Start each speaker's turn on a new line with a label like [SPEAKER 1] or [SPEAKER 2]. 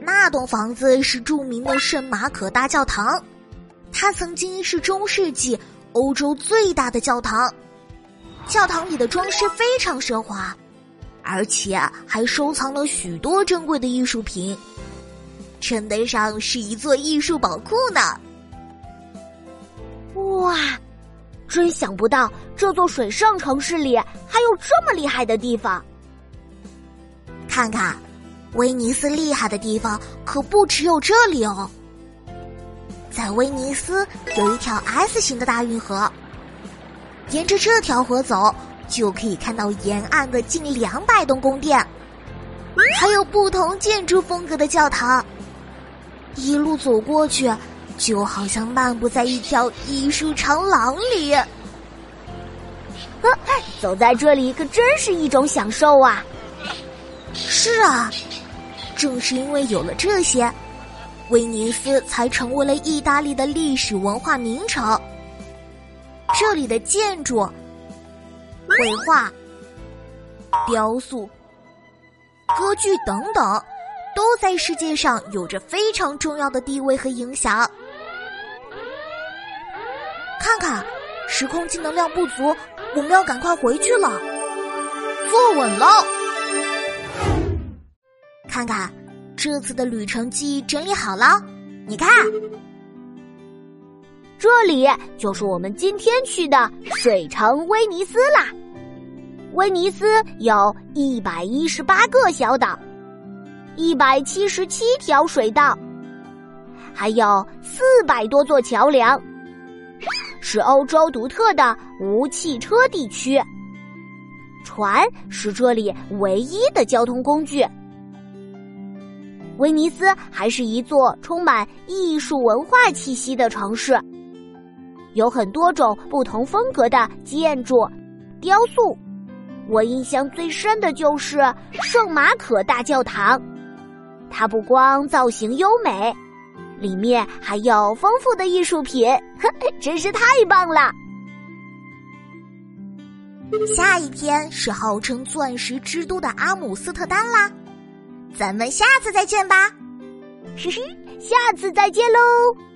[SPEAKER 1] 那栋房子是著名的圣马可大教堂，它曾经是中世纪欧洲最大的教堂。教堂里的装饰非常奢华，而且还收藏了许多珍贵的艺术品，称得上是一座艺术宝库呢。
[SPEAKER 2] 哇，真想不到这座水上城市里还有这么厉害的地方！
[SPEAKER 1] 看看。威尼斯厉害的地方可不只有这里哦，在威尼斯有一条 S 型的大运河，沿着这条河走，就可以看到沿岸的近两百栋宫殿，还有不同建筑风格的教堂。一路走过去，就好像漫步在一条艺术长廊里。啊，
[SPEAKER 2] 走在这里可真是一种享受啊！
[SPEAKER 1] 是啊。正是因为有了这些，威尼斯才成为了意大利的历史文化名城。这里的建筑、绘画、雕塑、歌剧等等，都在世界上有着非常重要的地位和影响。看看，时空机能量不足，我们要赶快回去了。坐稳了。看看，这次的旅程记忆整理好了。你看，
[SPEAKER 2] 这里就是我们今天去的水城威尼斯啦。威尼斯有一百一十八个小岛，一百七十七条水道，还有四百多座桥梁，是欧洲独特的无汽车地区。船是这里唯一的交通工具。威尼斯还是一座充满艺术文化气息的城市，有很多种不同风格的建筑、雕塑。我印象最深的就是圣马可大教堂，它不光造型优美，里面还有丰富的艺术品，真是太棒了。
[SPEAKER 1] 下一天是号称钻石之都的阿姆斯特丹啦。咱们下次再见吧，
[SPEAKER 2] 嘿嘿，下次再见喽。